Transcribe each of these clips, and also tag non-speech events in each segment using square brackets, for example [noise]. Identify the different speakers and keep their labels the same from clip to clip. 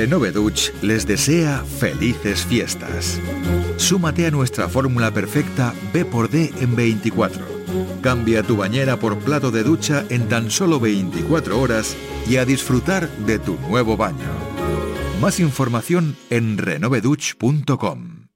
Speaker 1: Renove Dutch les desea felices fiestas. Súmate a nuestra fórmula perfecta B por D en 24. Cambia tu bañera por plato de ducha en tan solo 24 horas y a disfrutar de tu nuevo baño. Más información en renoveduch.com.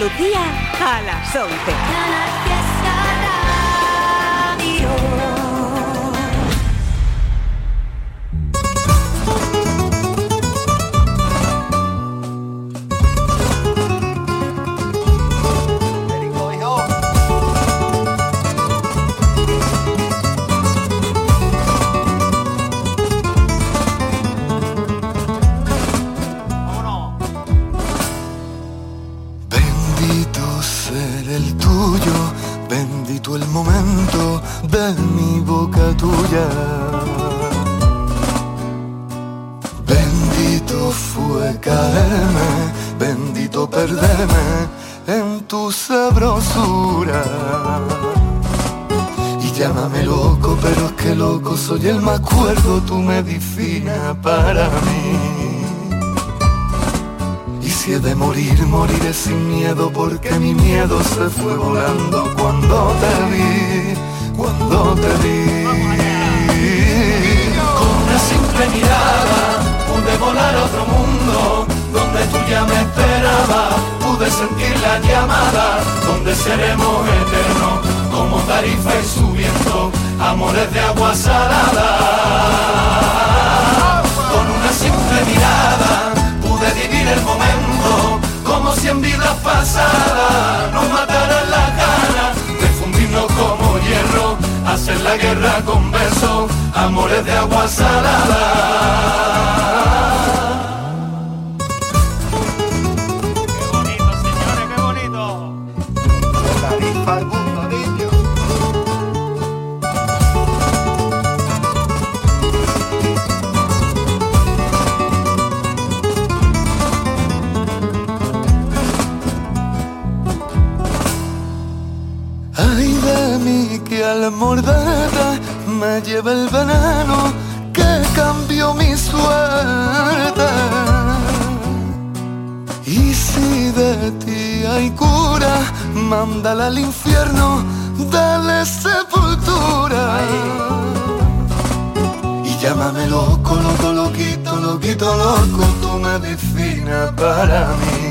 Speaker 2: Andalucía a las 11.
Speaker 3: Morir, moriré sin miedo, porque mi miedo se fue volando cuando te vi, cuando te vi. Con una simple mirada pude volar a otro mundo, donde tú ya me esperabas, pude sentir la llamada, donde seremos eternos, como tarifa y su viento amores de agua salada. Con una simple mirada pude vivir el momento, si en vidas pasadas nos mataran las ganas de fundirnos como hierro, hacer la guerra con besos, amores de agua salada. Lleva el veneno que cambió mi suerte. Y si de ti hay cura, mándala al infierno, dale sepultura. Y llámame loco, loco, loquito, loquito, loco, tu medicina para mí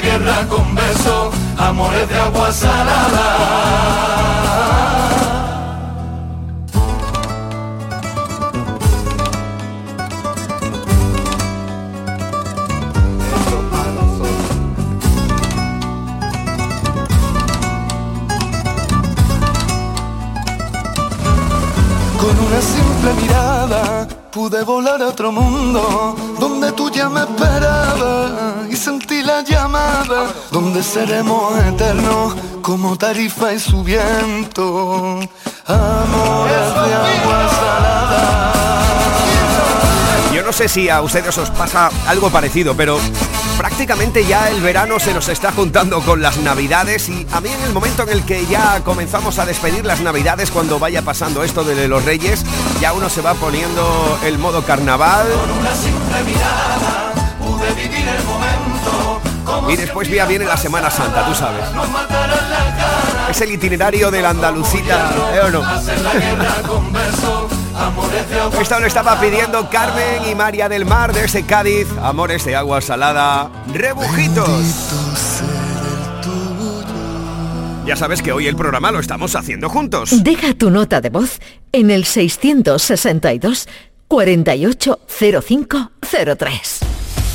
Speaker 3: Guerra con besos, amores de agua salada. Pude volar a otro mundo donde tú ya me esperabas y sentí la llamada donde seremos eternos como tarifa y su viento. Amores de agua salada.
Speaker 4: Yo no sé si a ustedes os pasa algo parecido pero prácticamente ya el verano se nos está juntando con las navidades y a mí en el momento en el que ya comenzamos a despedir las navidades cuando vaya pasando esto de los reyes, ya uno se va poniendo el modo carnaval. Y después ya viene la Semana Santa, tú sabes. Es el itinerario de la Andalucita, ¿eh? [laughs] Esto lo estaba pidiendo Carmen y María del Mar desde Cádiz. Amores de agua salada, rebujitos. Ya sabes que hoy el programa lo estamos haciendo juntos.
Speaker 5: Deja tu nota de voz en el 662 480503.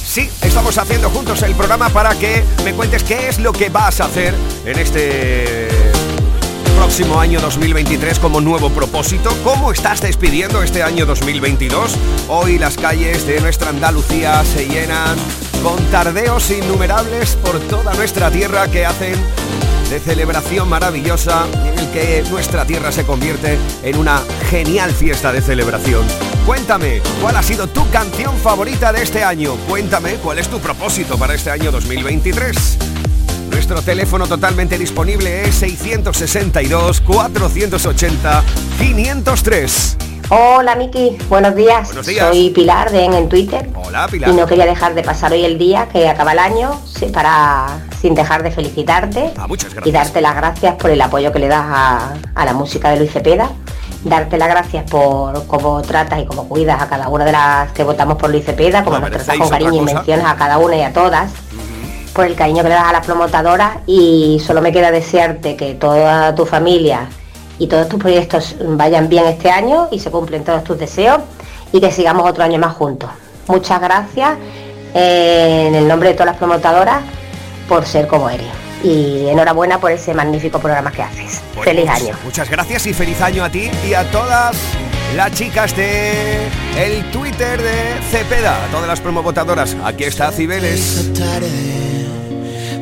Speaker 4: Sí, estamos haciendo juntos el programa para que me cuentes qué es lo que vas a hacer en este próximo año 2023 como nuevo propósito. ¿Cómo estás despidiendo este año 2022? Hoy las calles de nuestra Andalucía se llenan con tardeos innumerables por toda nuestra tierra que hacen de celebración maravillosa en el que nuestra tierra se convierte en una genial fiesta de celebración. Cuéntame, ¿cuál ha sido tu canción favorita de este año? Cuéntame, ¿cuál es tu propósito para este año 2023? Nuestro teléfono totalmente disponible es 662 480 503.
Speaker 6: Hola Miki, buenos días.
Speaker 4: Buenos días.
Speaker 6: Soy Pilar de en, en Twitter.
Speaker 4: Hola, Pilar.
Speaker 6: Y no quería dejar de pasar hoy el día que acaba el año para sin dejar de felicitarte
Speaker 4: Ah, muchas
Speaker 6: y darte las gracias por el apoyo que le das a, a la música de Luis Cepeda. Darte las gracias por cómo tratas y cómo cuidas a cada una de las que votamos por Luis Cepeda, como
Speaker 4: No
Speaker 6: nos tratas con cariño y mencionas a cada una y a todas por el cariño que le das a las promotoras y solo me queda desearte que toda tu familia y todos tus proyectos vayan bien este año y se cumplen todos tus deseos y que sigamos otro año más juntos. Muchas gracias eh, en el nombre de todas las promotoras por ser como eres y enhorabuena por ese magnífico programa que haces.
Speaker 4: Pues
Speaker 6: Feliz año.
Speaker 4: Muchas gracias y feliz año a ti y a todas las chicas de el Twitter de Cepeda, a todas las promovotadoras. Aquí está Cibeles.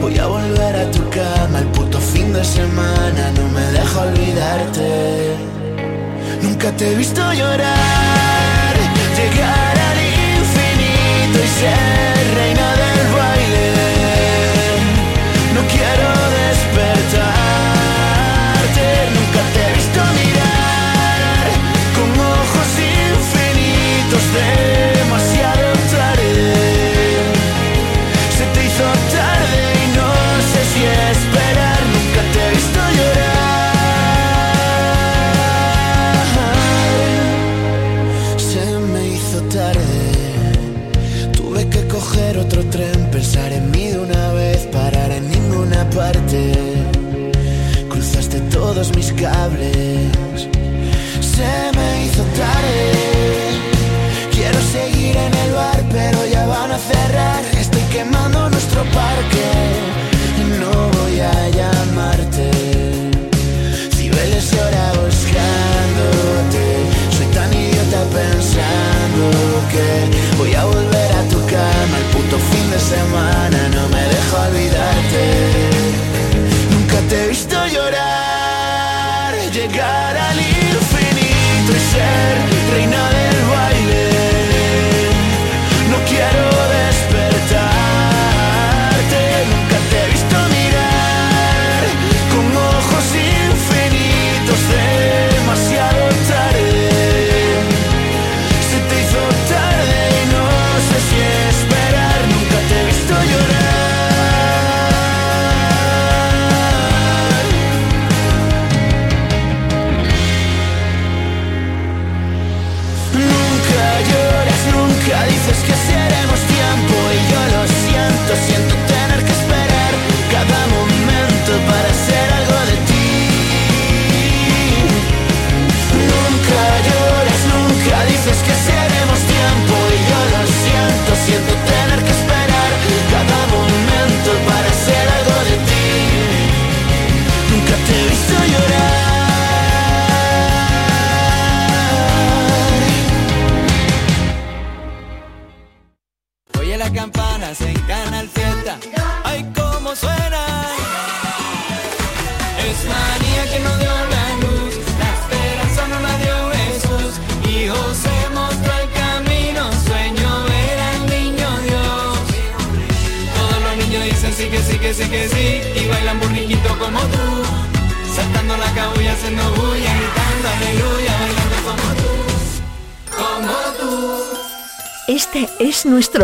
Speaker 7: voy a volver a tu cama el puto fin de semana. No me deja olvidarte. Nunca te he visto llorar, llegar todos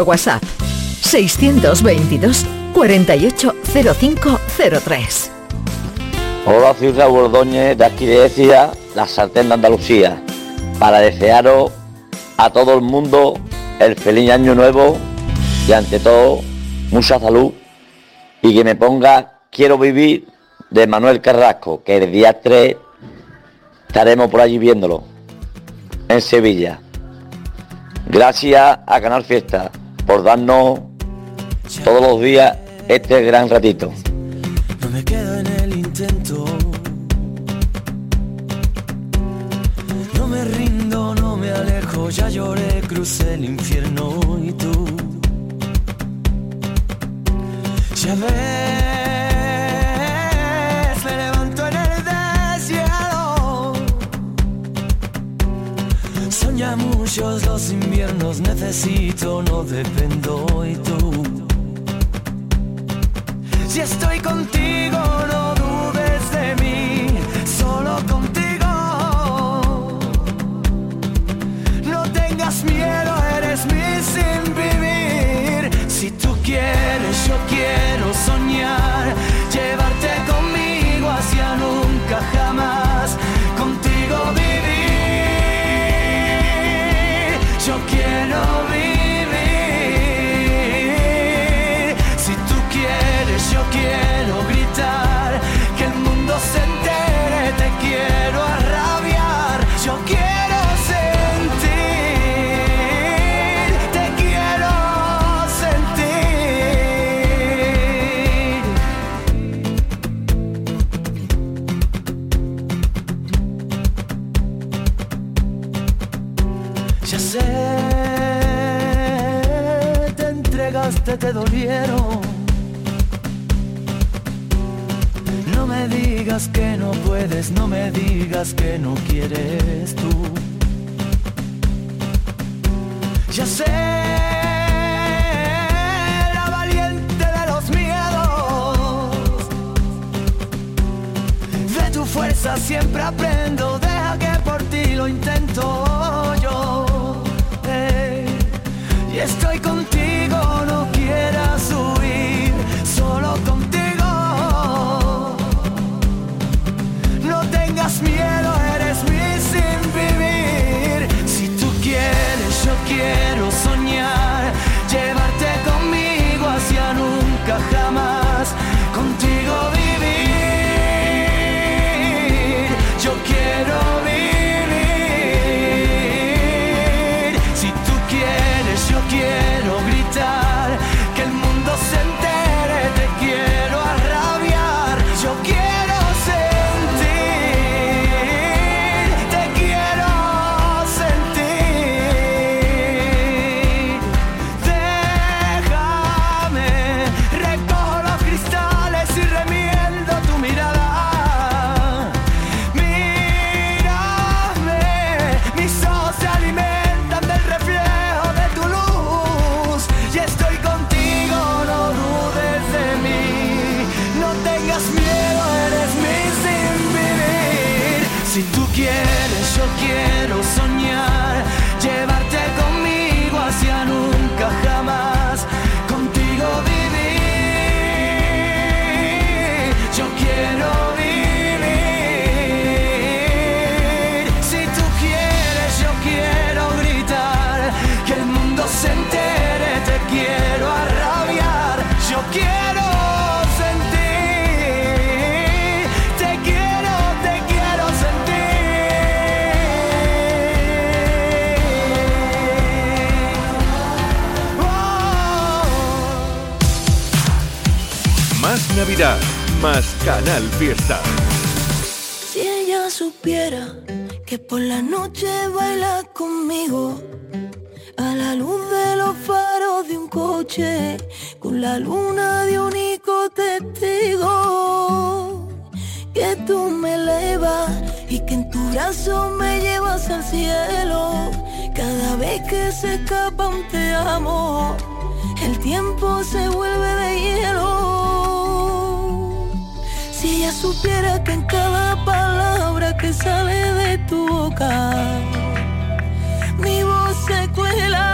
Speaker 8: WhatsApp. 622 480503.
Speaker 9: Hola, soy Raúl Ordóñez, de aquí de Écija, la sartén de Andalucía, para desearos a todo el mundo el feliz año nuevo y ante todo mucha salud y que me ponga Quiero vivir de Manuel Carrasco, que el día 3 estaremos por allí viéndolo, en Sevilla. Gracias a Canal Fiesta por darnos todos los días este gran ratito.
Speaker 1: No me quedo en el intento. No me rindo, no me alejo, ya lloré, crucé el infierno y tú. Ya ves, los inviernos, necesito, no dependo y tú. Si estoy contigo, no dudes de mí, solo contigo. No tengas miedo, eres mi sin vivir. Si tú quieres, que no puedes, no me digas que no quieres tú. Ya sé, la valiente de los miedos. De tu fuerza siempre aprendo, deja que por ti lo intento
Speaker 10: más Canal Fiesta.
Speaker 2: Si ella supiera que por la noche baila conmigo a la luz de los faros de un coche con la luna de único testigo que tú me elevas y que en tu brazo me llevas al cielo cada vez que se escapa un te amo el tiempo se vuelve de hielo Si ella supiera que en cada palabra que sale de tu boca, mi voz se cuela.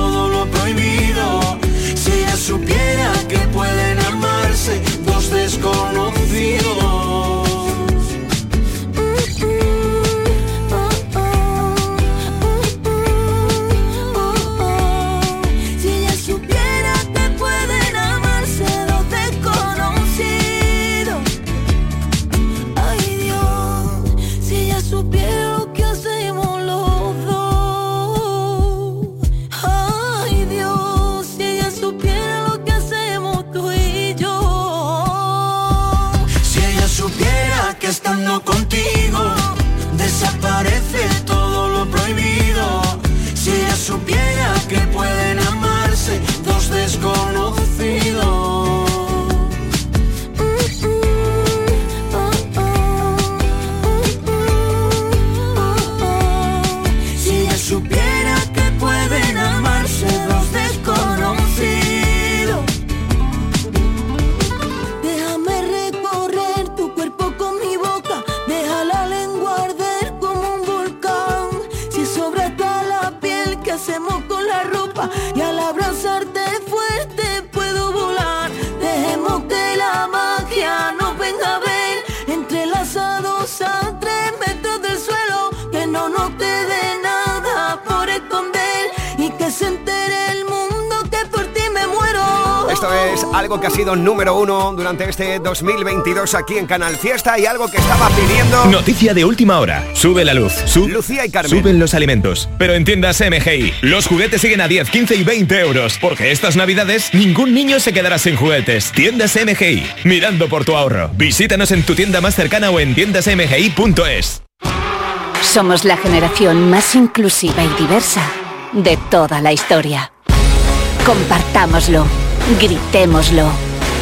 Speaker 4: número uno durante este 2022 aquí en Canal Fiesta y algo que estaba pidiendo...
Speaker 11: Noticia de última hora. Sube la luz.
Speaker 4: Lucía y Carmen.
Speaker 11: Suben los alimentos. Pero en tiendas MGI, los juguetes siguen a 10, 15 y 20 euros. Porque estas navidades ningún niño se quedará sin juguetes. Tiendas MGI. Mirando por tu ahorro. Visítanos en tu tienda más cercana o en tiendasmgi.es.
Speaker 5: Somos la generación más inclusiva y diversa de toda la historia. Compartámoslo Gritémoslo.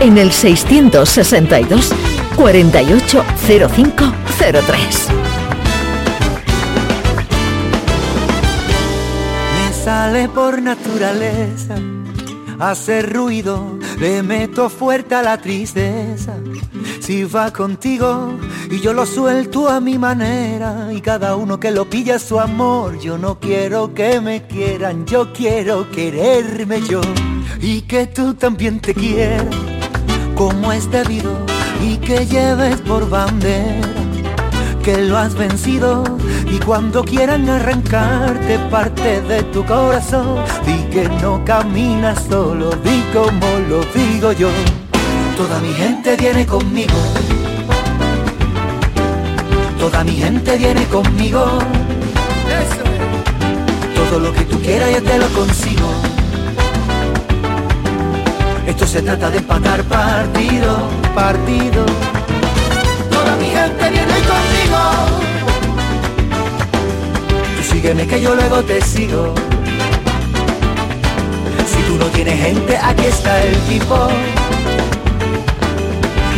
Speaker 5: en el 662 480503.
Speaker 12: Me sale por naturaleza hacer ruido, le meto fuerte a la tristeza. Si va contigo y yo lo suelto a mi manera y cada uno que lo pilla su amor, yo no quiero que me quieran, yo quiero quererme yo. y que tú también te quieras como es debido y que lleves por bandera que lo has vencido y cuando quieran arrancarte parte de tu corazón. Di que no caminas solo di como lo digo yo. Toda mi gente viene conmigo. Toda mi gente viene conmigo. Todo lo que tú quieras yo te lo consigo esto se trata de empatar partido, partido. Toda mi gente viene conmigo. Tú sígueme que yo luego te sigo. Si tú no tienes gente, aquí está el tipo.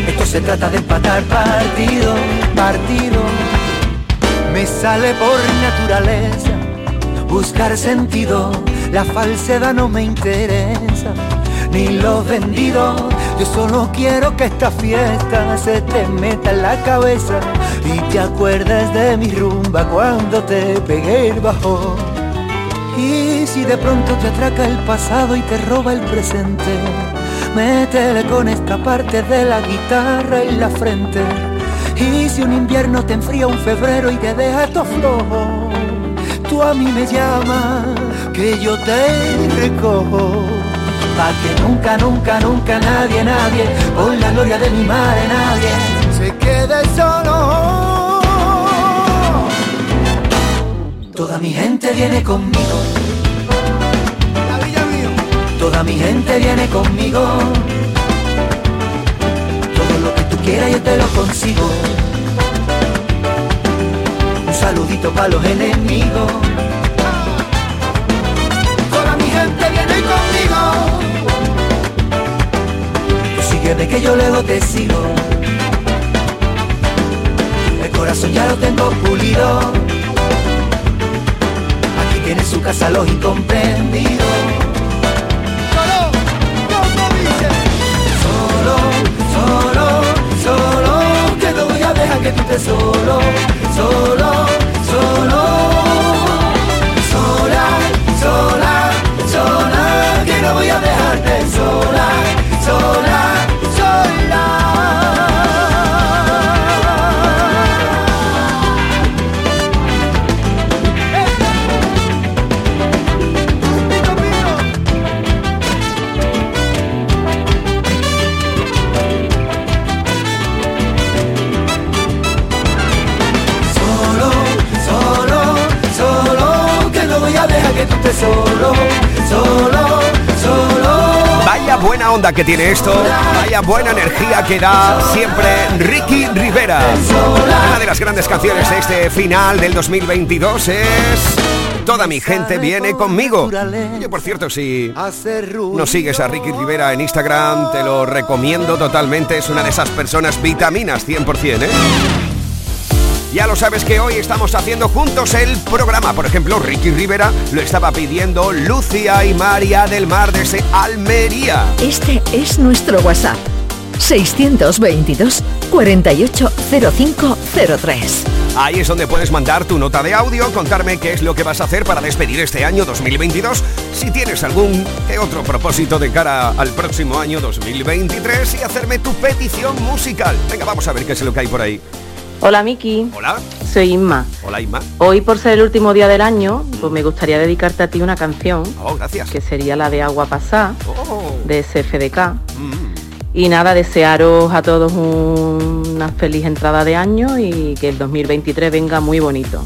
Speaker 12: Esto se trata de empatar partido, partido. Me sale por naturaleza buscar sentido. La falsedad no me interesa ni lo vendido. Yo solo quiero que esta fiesta se te meta en la cabeza y te acuerdes de mi rumba cuando te pegué el bajo. Y si de pronto te atraca el pasado y te roba el presente, métele con esta parte de la guitarra en la frente. Y si un invierno te enfría un febrero y te deja todo flojo, tú a mí me llamas, que yo te recojo Pa' que nunca, nunca, nunca nadie, nadie, por la gloria de mi madre nadie, se quede solo. Toda mi gente viene conmigo. Toda mi gente viene conmigo. Todo lo que tú quieras yo te lo consigo. Un saludito para los enemigos. Toda mi gente viene conmigo de que yo luego te sigo. El corazón ya lo tengo pulido. Aquí tiene su casa los incomprendidos. Que
Speaker 4: tiene esto, vaya buena energía que da siempre Ricky Rivera. Una de las grandes canciones de este final del 2022 es Toda mi gente viene conmigo. Yo, por cierto, si no sigues a Ricky Rivera en Instagram, te lo recomiendo totalmente. Es una de esas personas vitaminas 100%, ¿eh? Ya lo sabes que hoy estamos haciendo juntos el programa. Por ejemplo, Ricky Rivera lo estaba pidiendo Lucia y María del Mar desde Almería.
Speaker 8: Este es nuestro WhatsApp. 622 480503.
Speaker 4: Ahí es donde puedes mandar tu nota de audio, contarme qué es lo que vas a hacer para despedir este año 2022, si tienes algún que otro propósito de cara al próximo año 2023 y hacerme tu petición musical. Venga, vamos a ver qué es lo que hay por ahí.
Speaker 13: Hola Miki.
Speaker 4: Hola.
Speaker 13: Soy Inma.
Speaker 4: Hola Inma.
Speaker 13: Hoy por ser el último día del año, pues me gustaría dedicarte a ti una canción.
Speaker 4: Oh, gracias.
Speaker 13: Que sería la de Agua Pasá,
Speaker 4: oh.
Speaker 13: de SFDK. Mm. Y nada, desearos a todos una feliz entrada de año y que el 2023 venga muy bonito.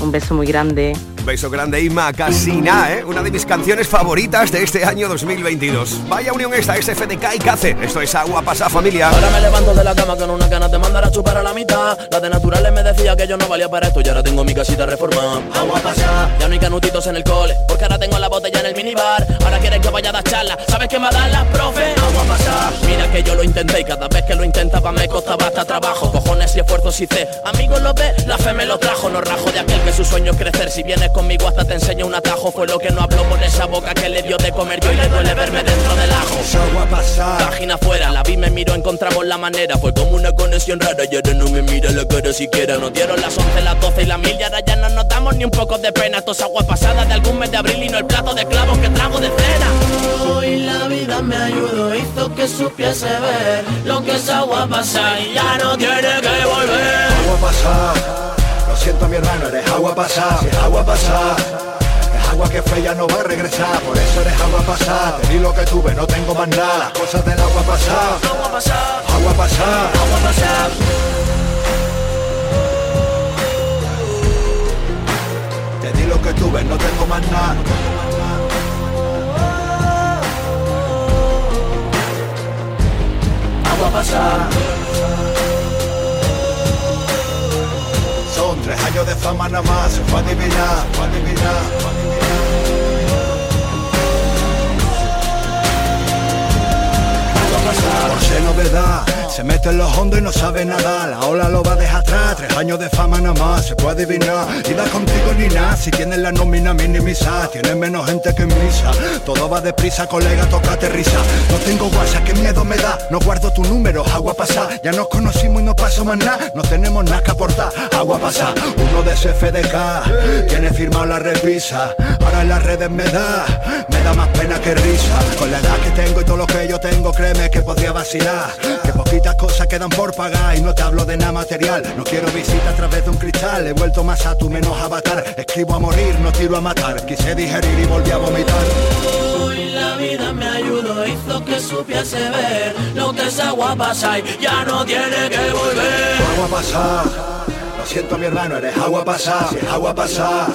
Speaker 13: Un beso muy grande.
Speaker 4: Un beso grande, Isma Casina, ¿eh? una de mis canciones favoritas de este año 2022. Vaya unión esta, SFDK y Cace. Esto es Agua Pasa Familia.
Speaker 14: Ahora me levanto de la cama con una ganas de mandar a chupar a la mitad. La de naturales me decía que yo no valía para esto y ahora tengo mi casita reformada. Agua pasa. Ya no hay canutitos en el cole, porque ahora tengo la botella en el minibar. Ahora quieres que vaya a dar charla, ¿sabes qué me dan las profe? Agua pasa. Mira que yo lo intenté y cada vez que lo intentaba me costaba hasta trabajo. Cojones y esfuerzos hice. Amigos lo ve, la fe me lo trajo. No rajo de aquel que su sueño es crecer. Si vienes conmigo hasta te enseño un atajo Fue lo que no habló por esa boca que le dio de comer yo Y le duele verme dentro de la carajo.
Speaker 15: agua pasada.
Speaker 14: Página afuera, la vi me miró, encontramos la manera. Fue como una conexión rara y ahora no me mira la cara siquiera. Nos dieron las 11, las 12 y la mil y ahora ya no nos damos ni un poco de pena. Esto es agua pasada de algún mes de abril y no el plato de clavos que trago de cena.
Speaker 16: Hoy la vida me ayudó, hizo que supiese ver lo que es agua pasada y ya no tiene que volver.
Speaker 15: Agua pasada. Siento mi hermano, eres agua pasada. Si es agua pasada. Es agua que fue ya no va a regresar. Por eso eres agua pasada. Te di lo que tuve, no tengo más nada. Las cosas del agua pasada.
Speaker 16: Agua pasada,
Speaker 15: Agua pasada.
Speaker 16: agua pasada.
Speaker 15: Te di lo que tuve, no tengo más nada.
Speaker 16: Agua pasada.
Speaker 15: Tres años de fama nada más. Fue adivinar, fue adivinar, fue a adivinar. Por ser novedad, se mete en los hondos y no sabe nada. La ola lo va a dejar atrás. Tres años de fama nada más, se puede adivinar. Y da contigo ni nada. Si tienes la nómina minimizada, tienes menos gente que misa. Todo va deprisa, colega, tócate risa. No tengo WhatsApp, qué miedo me da. No guardo tu número, agua pasa. Ya nos conocimos y no pasó más nada. No tenemos nada que aportar, agua pasa. Uno de CFDK, tiene firmado la revisa. Ahora en las redes me da, me da más pena que risa. Con la edad que tengo y todo lo que yo tengo, créeme que podría vacilar. Que poquitas cosas quedan por pagar y no te hablo de nada material. No quiero visita a través de un cristal, he vuelto más a tu menos avatar. Escribo a morir, no tiro a matar. Quise digerir y volví a vomitar.
Speaker 16: Hoy la vida me ayudó, hizo que supiese ver lo que es agua pasada y ya no tiene que volver.
Speaker 15: Agua pasada, lo siento mi hermano, eres agua pasada, si es agua pasada.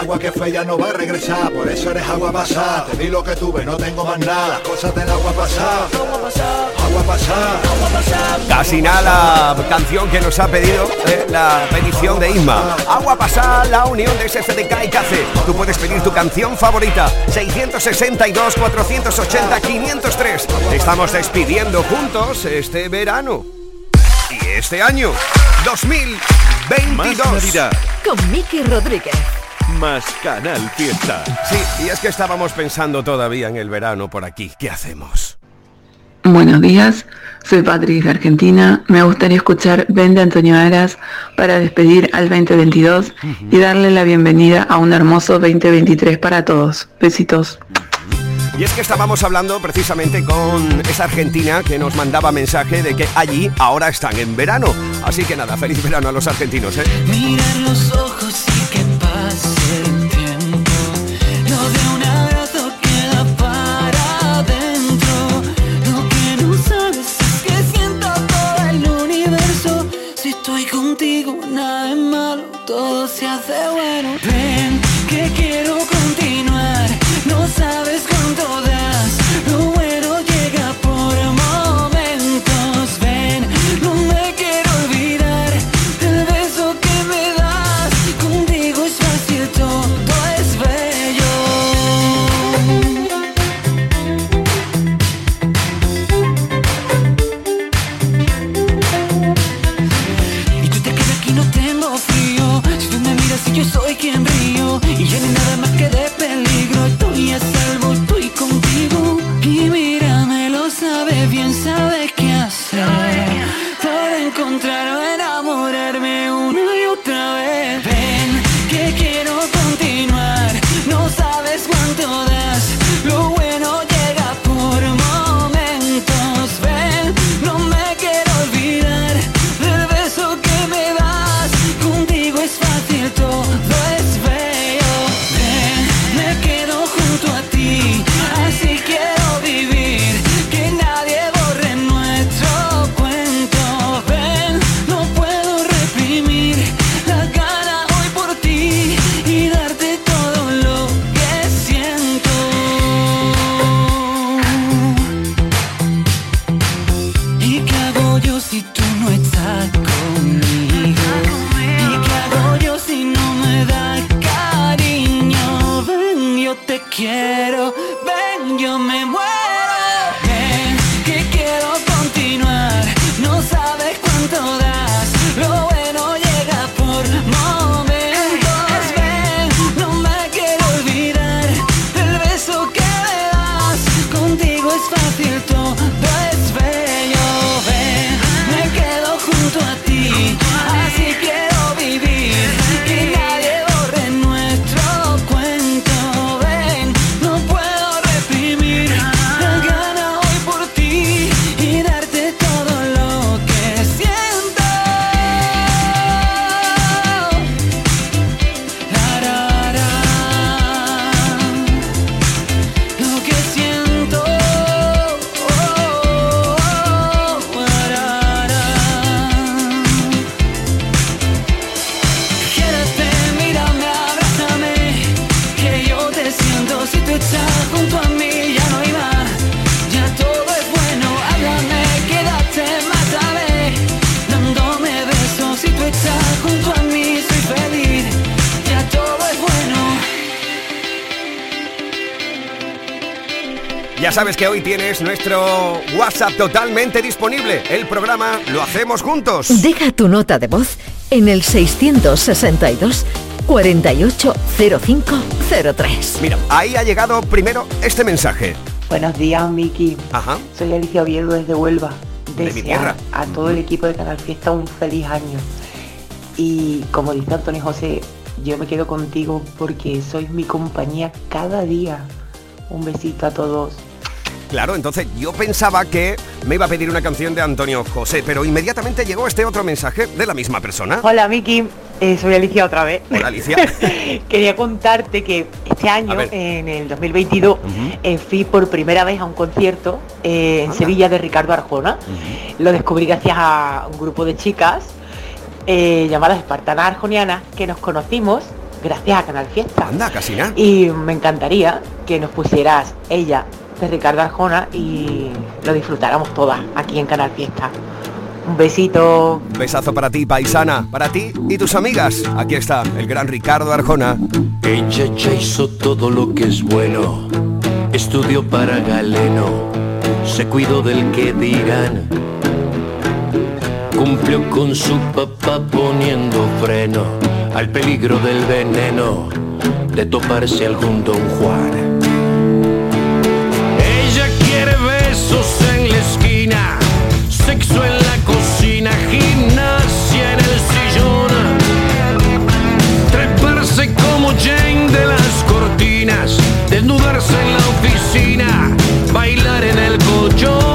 Speaker 15: Agua que fue ya no va a regresar, por eso eres agua pasada. Te di lo que tuve, no tengo más nada. Las cosas del agua pasada,
Speaker 16: Agua pasada,
Speaker 15: agua pasada.
Speaker 16: agua pasada.
Speaker 4: Casi nada la canción que nos ha pedido eh, la petición de Isma. Agua pasada, la unión de SFDK y CACE. Tú puedes pedir tu canción favorita. 662 480 503. Estamos despidiendo juntos este verano. Y este año, 2022.
Speaker 10: Más Navidad,
Speaker 8: Con Miki Rodríguez.
Speaker 10: Más Canal Fiesta.
Speaker 4: Sí, y es que estábamos pensando todavía en el verano por aquí. ¿Qué hacemos?
Speaker 17: Buenos días, soy Patrick de Argentina. Me gustaría escuchar 20 Antonio Aras para despedir al 2022 y darle la bienvenida a un hermoso 2023 para todos. Besitos.
Speaker 4: Y es que estábamos hablando precisamente con esa argentina que nos mandaba mensaje de que allí ahora están en verano. Así que nada, feliz verano a los argentinos, ¿eh?
Speaker 16: Mirar los ojos todo se hace bueno. Ven, sabes que
Speaker 4: hoy tienes nuestro WhatsApp totalmente disponible. El programa lo hacemos juntos.
Speaker 8: Deja tu nota de voz en el 662 480503.
Speaker 4: Mira, ahí ha llegado primero este mensaje.
Speaker 18: Buenos días, Miki.
Speaker 4: Ajá.
Speaker 18: Soy Alicia Oviedo desde Huelva.
Speaker 4: De mi tierra.
Speaker 18: a todo el equipo de Canal Fiesta un feliz año. Y como dice Antonio José, yo me quedo contigo porque sois mi compañía cada día. Un besito a todos.
Speaker 4: Claro, entonces yo pensaba que me iba a pedir una canción de Antonio José, pero inmediatamente llegó este otro mensaje de la misma persona.
Speaker 18: Hola Miki, Eh, soy Alicia otra vez.
Speaker 4: Hola Alicia. [laughs]
Speaker 18: Quería contarte que este año, en el 2022, eh, fui por primera vez a un concierto eh, en Sevilla de Ricardo Arjona. Lo descubrí gracias a un grupo de chicas eh, llamadas Espartanas Arjonianas que nos conocimos gracias a Canal Fiesta.
Speaker 4: Anda, casi nada.
Speaker 18: Y me encantaría que nos pusieras ella de Ricardo Arjona y lo disfrutáramos todas aquí en Canal Fiesta. Un besito.
Speaker 4: Besazo para ti, paisana, para ti y tus amigas. Aquí está el gran Ricardo Arjona.
Speaker 19: Ella ya hizo todo lo que es bueno, estudió para Galeno, se cuidó del que dirán, cumplió con su papá poniendo freno al peligro del veneno de toparse algún don Juan. Besos en la esquina, sexo en la cocina, gimnasia en el sillón. Treparse como Jane de las cortinas, desnudarse en la oficina, bailar en el colchón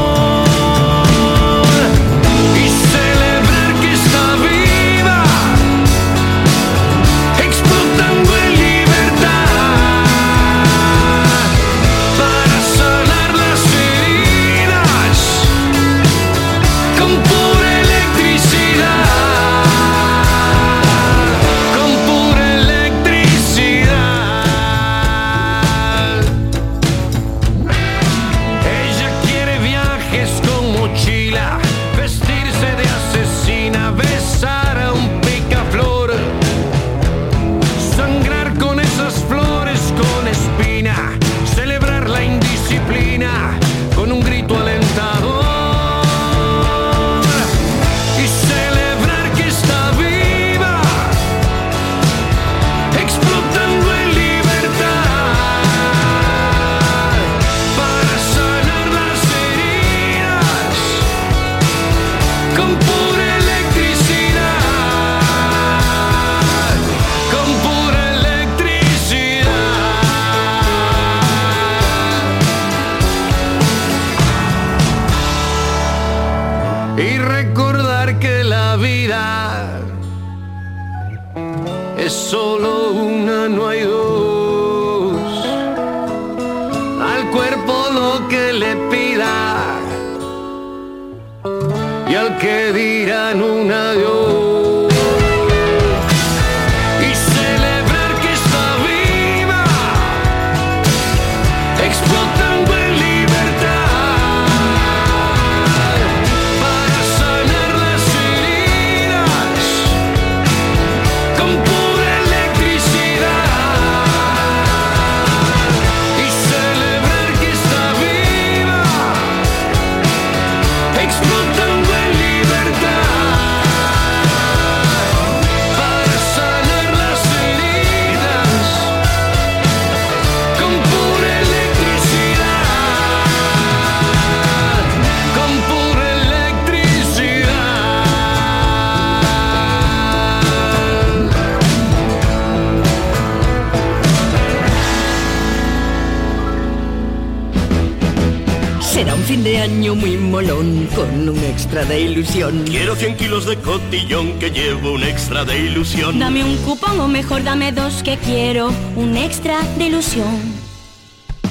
Speaker 20: extra de ilusión.
Speaker 21: Quiero 100 kilos de cotillón que llevo un extra de ilusión.
Speaker 22: Dame un cupón o mejor dame dos que quiero un extra de ilusión.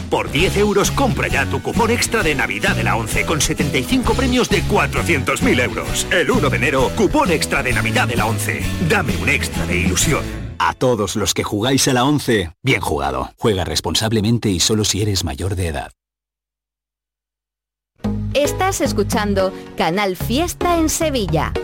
Speaker 23: Por 10 euros compra ya tu cupón extra de Navidad de la 11 con 75 premios de 400.000 euros. El 1 de enero, cupón extra de Navidad de la 11. Dame un extra de ilusión.
Speaker 24: A todos los que jugáis a la 11, bien jugado. Juega responsablemente y solo si eres mayor de edad.
Speaker 5: Estás escuchando Canal Fiesta en Sevilla.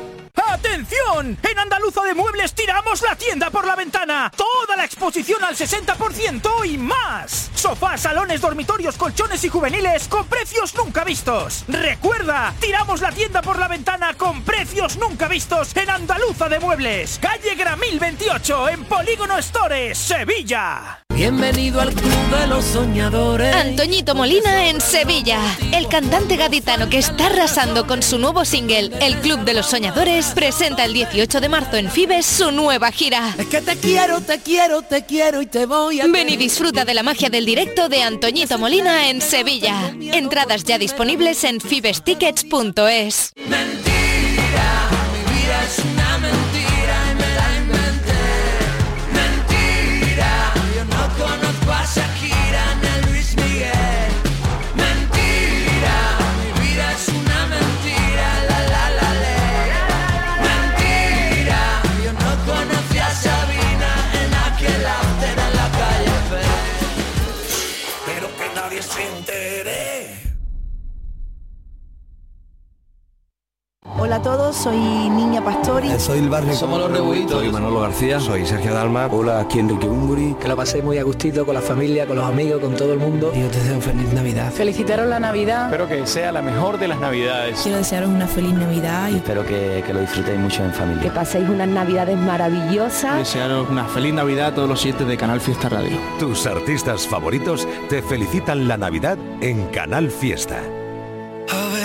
Speaker 25: ¡Atención! En Andaluza de Muebles tiramos la tienda por la ventana. Toda la exposición al 60% y más. Sofás, salones, dormitorios, colchones y juveniles con precios nunca vistos. Recuerda, tiramos la tienda por la ventana con precios nunca vistos en Andaluza de Muebles. Calle Gramil 28 en Polígono Stores, Sevilla.
Speaker 26: Bienvenido al Club de los Soñadores.
Speaker 27: Antoñito Molina en Sevilla. El cantante gaditano que está arrasando con su nuevo single, El Club de los Soñadores, presenta el 18 de marzo en Fibes su nueva gira.
Speaker 26: Es que te quiero, te quiero, te quiero y te voy a...
Speaker 27: Ven y disfruta de la magia del directo de Antoñito Molina en Sevilla. Entradas ya disponibles en fibestickets.es.
Speaker 28: Hola a todos, soy Niña Pastori.
Speaker 29: Soy el barrio.
Speaker 30: Somos los Rebuitos.
Speaker 29: Soy Manolo García. Soy Sergio Dalma. Hola, aquí Enrique Unguri.
Speaker 30: Que lo paséis muy a gustito con la familia, con los amigos, con todo el mundo.
Speaker 29: Y os deseo feliz Navidad.
Speaker 28: Felicitaros la Navidad.
Speaker 31: Espero que sea la mejor de las Navidades.
Speaker 28: Quiero desearos una feliz Navidad.
Speaker 30: Y espero que, que lo disfrutéis mucho en familia.
Speaker 28: Que paséis unas Navidades maravillosas.
Speaker 31: Desearos una feliz Navidad a todos los siete de Canal Fiesta Radio.
Speaker 10: Tus artistas favoritos te felicitan la Navidad en Canal Fiesta.
Speaker 3: A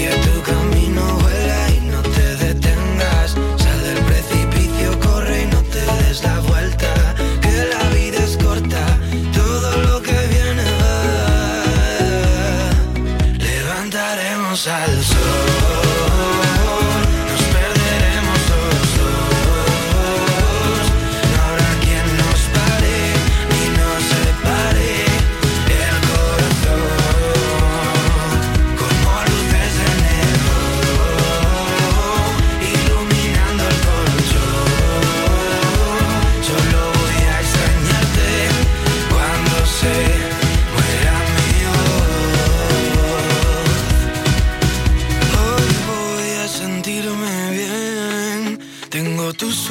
Speaker 3: Sigue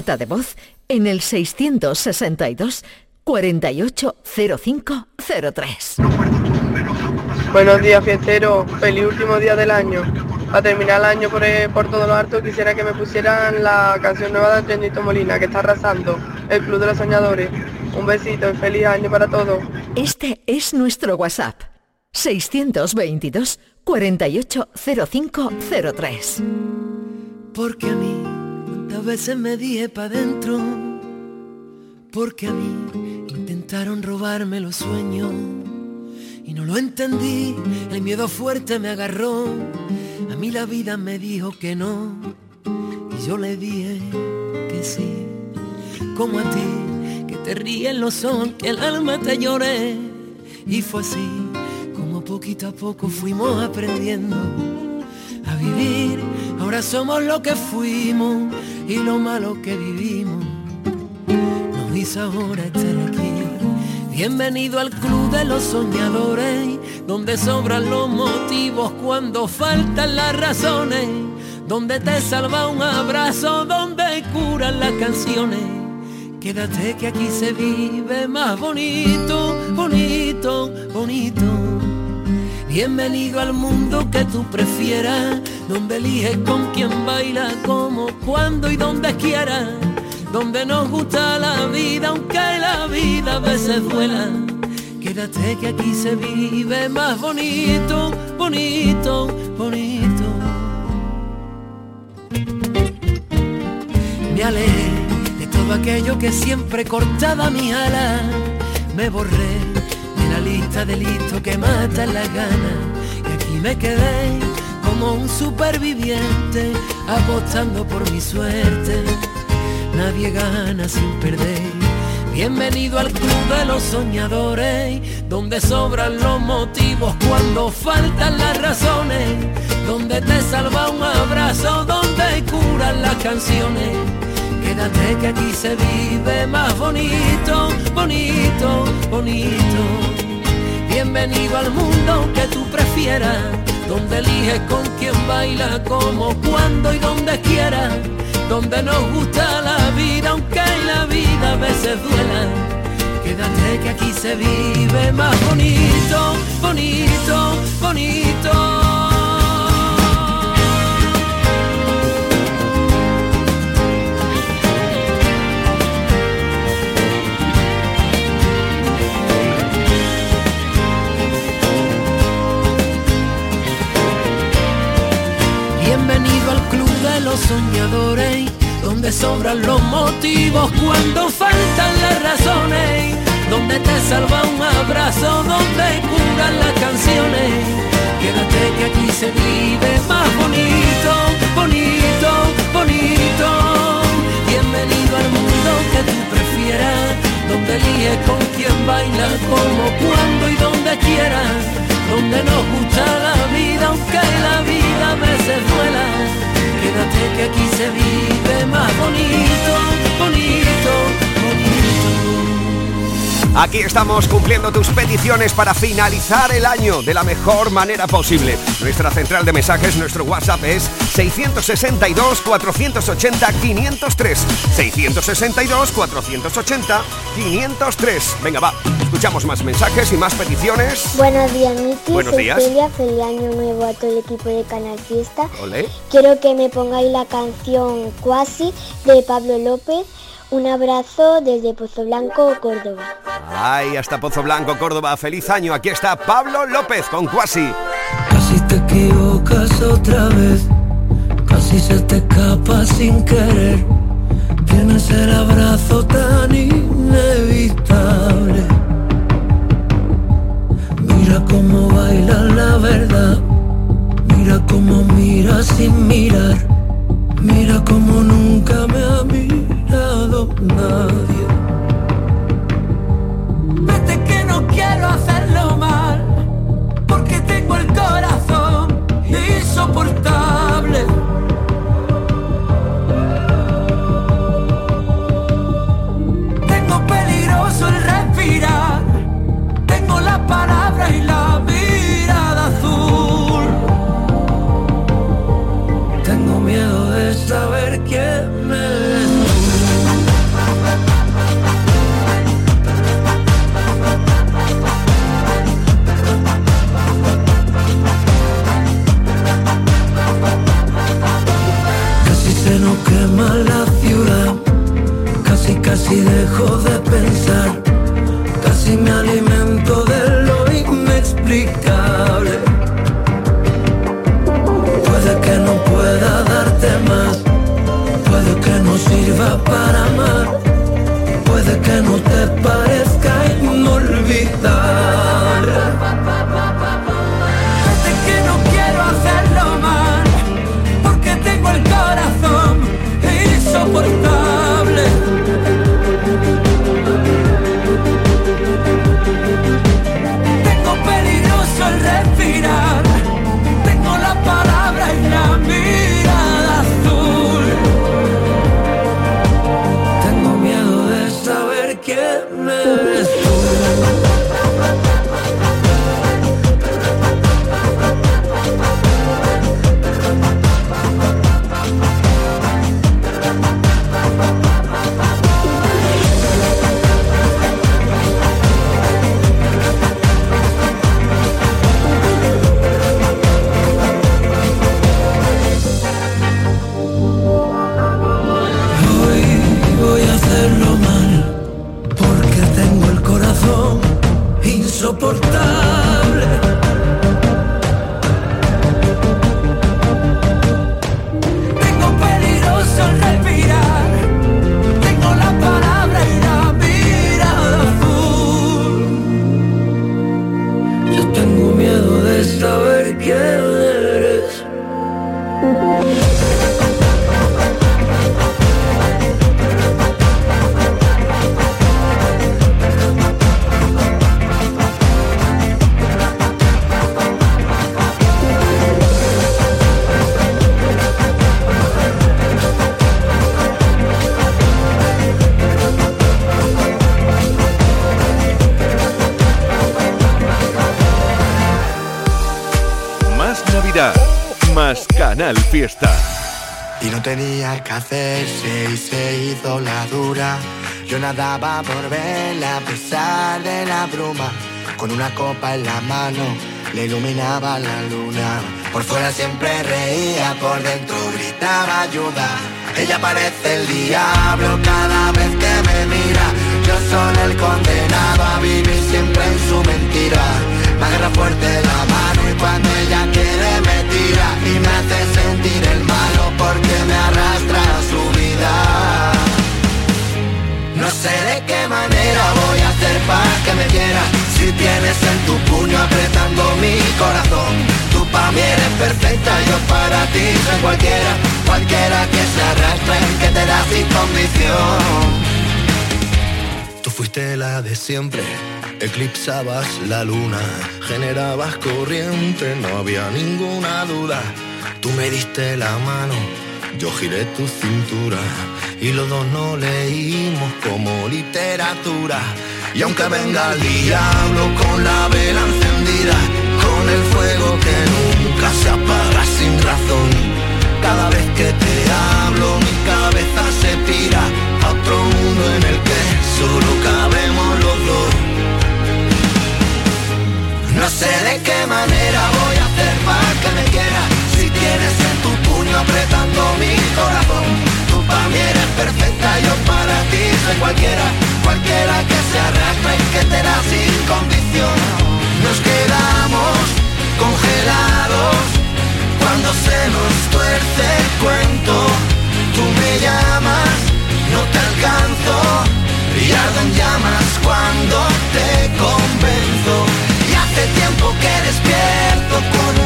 Speaker 8: Nota de voz en el 662 480503.
Speaker 32: Buenos días, fiestero. Feliz último día del año. Para terminar el año por, eh, por todo lo alto, quisiera que me pusieran la canción nueva de Antonito Molina, que está arrasando, El Club de los Soñadores. Un besito y feliz año para todos.
Speaker 8: Este es nuestro WhatsApp. 622 480503.
Speaker 26: Porque a mí tantas veces me dije pa' dentro. Porque a mí intentaron robarme los sueños. Y no lo entendí, el miedo fuerte me agarró. A mí la vida me dijo que no. Y yo le dije que sí. Como a ti, que te ríen los ojos, que el alma te lloré. Y fue así, como poquito a poco fuimos aprendiendo a vivir. Ahora somos lo que fuimos y lo malo que vivimos. Nos hizo ahora estar aquí. Bienvenido al club de los soñadores, donde sobran los motivos cuando faltan las razones, donde te salva un abrazo, donde curan las canciones. Quédate que aquí se vive más bonito, bonito, bonito. Bienvenido al mundo que tú prefieras, donde eliges con quién baila, como, cuando y donde quieras, donde nos gusta la vida, aunque la vida a veces duela. Quédate que aquí se vive más bonito, bonito, bonito. Me alejé de todo aquello que siempre cortaba mi ala, me borré la lista de listos que matan la gana y aquí me quedé como un superviviente apostando por mi suerte. Nadie gana sin perder. Bienvenido al club de los soñadores, donde sobran los motivos cuando faltan las razones, donde te salva un abrazo, donde curan las canciones. Quédate que aquí se vive más bonito, bonito, bonito. Bienvenido al mundo que tú prefieras, donde eliges con quién baila, como, cuando y donde quieras, donde nos gusta la vida, aunque la vida a veces duela. Quédate que aquí se vive más bonito, bonito, bonito. Los soñadores, donde sobran los motivos cuando faltan las razones, donde te salva un abrazo, donde curan las canciones. Quédate que aquí se vive más bonito, bonito, bonito. Bienvenido al mundo que tú prefieras, donde eliges con quién baila, como, cuando y donde quieras, donde nos gusta la vida, aunque la vida a veces duela. Quédate que aquí se vive más bonito, bonito.
Speaker 4: Aquí estamos cumpliendo tus peticiones para finalizar el año de la mejor manera posible. Nuestra central de mensajes, nuestro WhatsApp es 662-480-503. 662-480-503. Venga, va. Escuchamos más mensajes y más peticiones.
Speaker 33: Buenos días, Miki.
Speaker 4: Buenos
Speaker 33: Soy
Speaker 4: días.
Speaker 33: Celia. Feliz año nuevo a todo el equipo de Canal Fiesta.
Speaker 4: Olé.
Speaker 33: Quiero que me pongáis la canción Cuasi de Pablo López. Un abrazo desde Pozo Blanco, Córdoba.
Speaker 4: Ay, hasta Pozo Blanco, Córdoba. Feliz año. Aquí está Pablo López con Cuasi.
Speaker 26: Casi te equivocas otra vez, casi se te escapa sin querer. Tienes el abrazo tan inevitable. Mira cómo baila la verdad, mira cómo mira sin mirar, mira cómo nunca me ha mirado nadie. Vete que no quiero hacerlo mal porque tengo el corazón insoportable.
Speaker 34: calma la ciudad, casi casi dejo de pensar, casi me alimento de lo inexplicable. Puede que no pueda darte más, puede que
Speaker 35: no sirva para amar, puede
Speaker 7: que no te parezca inolvidable. Hacerse y se hizo la dura. Yo nadaba por verla a pesar de la bruma. Con una copa en la mano le iluminaba la luna. Por fuera siempre reía, por dentro gritaba ayuda. Ella parece el diablo cada vez que me mira. Yo soy el condenado a vivir siempre en su mentira. Me agarra fuerte la mano y cuando ella quiere me tira y me hace sentir el malo porque me arrastra sé de qué manera voy a hacer para que me quiera. Si tienes en tu puño apretando mi corazón Tú pa' mí eres perfecta, yo para ti soy cualquiera. Cualquiera que se arrastra y que te da sin condición. Tú fuiste la de siempre, eclipsabas la luna, generabas corriente, no había ninguna duda. Tú me diste la mano, yo giré tu cintura y los dos no leímos como literatura. Y aunque venga el diablo con la vela encendida, con el fuego que nunca se apaga sin razón, cada vez que te hablo mi cabeza se tira a otro mundo en el que solo cabemos los dos. No sé de qué manera voy a hacer para que me quiera Si tienes en tu puño apretando mi corazón para mí eres perfecta, yo para ti soy cualquiera. Cualquiera que se arrastra y que te da sin condición. Nos quedamos congelados Cuando se nos tuerce el cuento. Tú me llamas, no te alcanzo Y ardo en llamas cuando te convenzo. Y hace tiempo que despierto con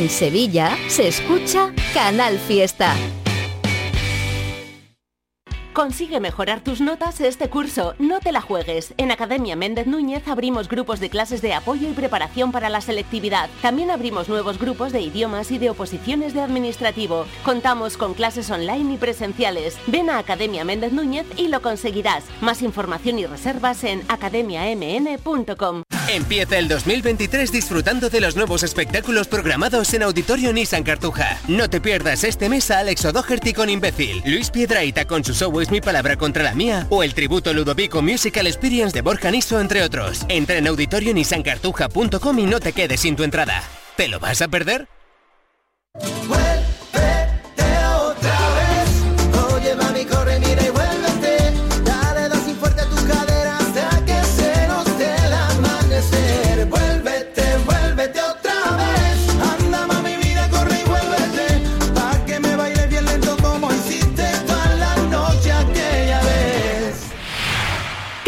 Speaker 8: En Sevilla se escucha Canal Fiesta.
Speaker 36: Consigue mejorar tus notas este curso. No te la juegues. En Academia Méndez Núñez abrimos grupos de clases de apoyo y preparación para la selectividad. También abrimos nuevos grupos de idiomas y de oposiciones de administrativo. Contamos con clases online y presenciales. Ven a Academia Méndez Núñez y lo conseguirás. Más información y reservas en academiamn.com.
Speaker 7: Empieza el 2023 disfrutando de los nuevos espectáculos programados en Auditorio Nissan Cartuja. No te pierdas este mes a Alex O'Doherty con Imbécil, Luis Piedraíta con su show Mi palabra contra la mía o el tributo Ludovico Musical Experience de Borja Niso, entre otros. Entra en auditorionissancartuja.com y no te quedes sin tu entrada. ¿Te lo vas a perder?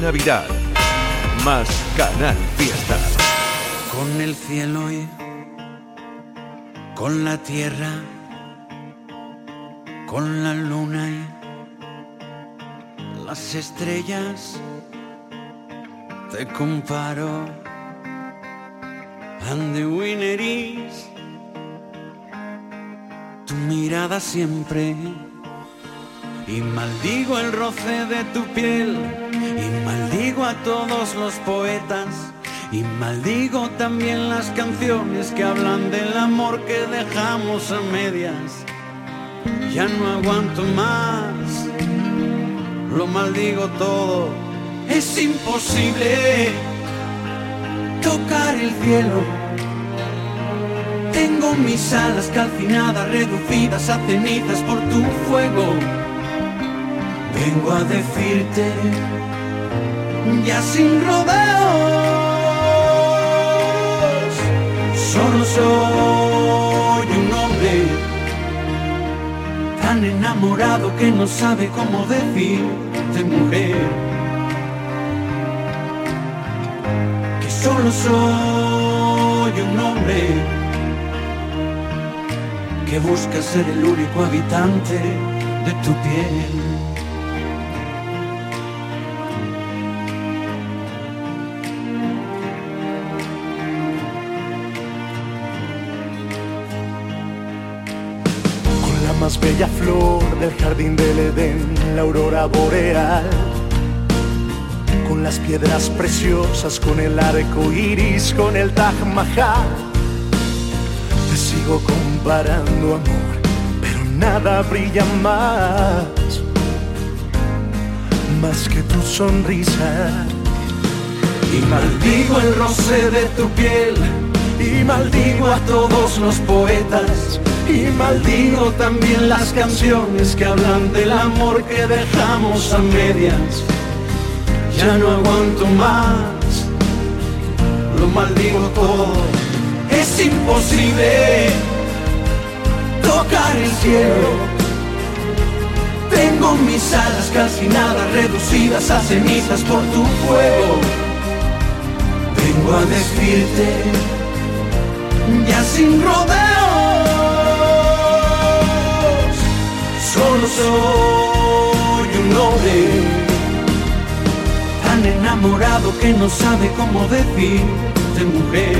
Speaker 37: Navidad. Más Canal Fiesta.
Speaker 1: con el cielo y con la tierra, con la luna y las estrellas, te comparo. And the tu mirada siempre. Y maldigo el roce de tu piel, y maldigo a todos los poetas, y maldigo también las canciones que hablan del amor que dejamos a medias. Ya no aguanto más, lo maldigo todo, es imposible tocar el cielo. Tengo mis alas calcinadas, reducidas a cenizas por tu fuego. Vengo a decirte, ya sin rodeos, solo soy un hombre tan enamorado que no sabe cómo decirte mujer. Que solo soy un hombre que busca ser el único habitante de tu piel.
Speaker 12: Más bella flor del jardín del Edén, la aurora boreal, con las piedras preciosas, con el arco iris, con el Taj Mahal. Te sigo comparando, amor, pero nada brilla más, más que tu sonrisa.
Speaker 1: Y maldigo el roce de tu piel,
Speaker 12: y maldigo a todos los poetas,
Speaker 1: y maldigo también las canciones que hablan del amor que dejamos a medias. Ya no aguanto más, lo maldigo todo, es imposible tocar el cielo. Tengo mis alas calcinadas, reducidas a cenizas por tu fuego. Vengo a decirte, ya sin rodeos, solo soy un hombre tan enamorado que no sabe cómo decirte mujer.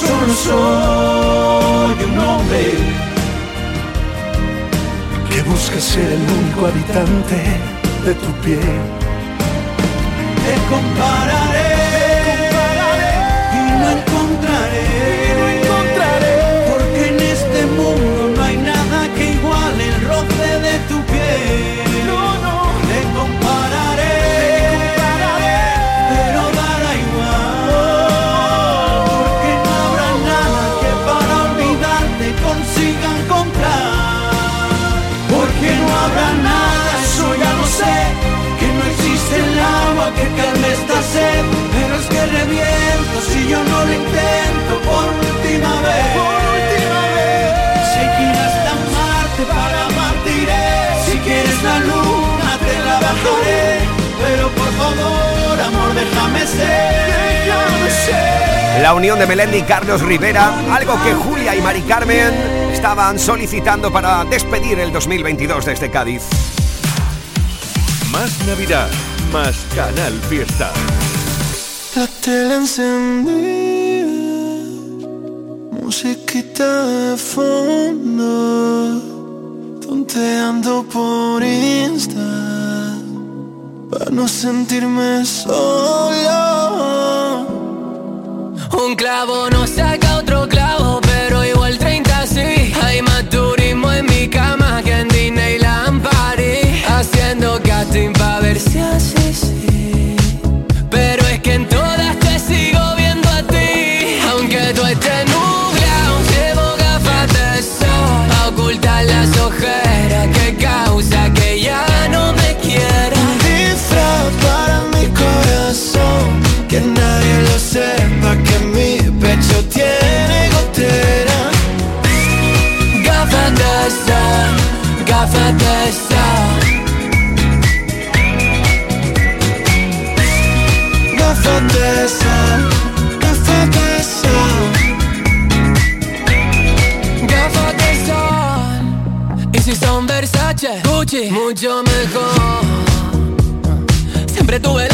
Speaker 1: Solo soy un hombre
Speaker 12: que busca ser el único habitante de tu piel.
Speaker 1: Te compararé, que calme esta sed, pero es que reviento si yo no lo intento por última vez. Por última vez. Si quieres hasta Marte para martiré, si quieres la luna te la bajaré, pero por favor amor déjame ser,
Speaker 3: déjame ser.
Speaker 4: La unión de Melendi y Carlos Rivera, algo que Julia y Mari Carmen estaban solicitando para despedir el 2022 desde Cádiz.
Speaker 10: Más Navidad más Canal Fiesta.
Speaker 3: La tele encendida, musiquita de fondo, tonteando por Insta, para no sentirme solo.
Speaker 16: Un clavo no saca
Speaker 3: sepa que mi pecho tiene gotera.
Speaker 16: Gafa de sal, gafa de sal.
Speaker 3: Gafa de sal, gafa de sal.
Speaker 16: Gafa de sal. Y si son Versace, Gucci, mucho mejor. Siempre tuve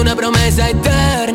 Speaker 16: una promesa eterna.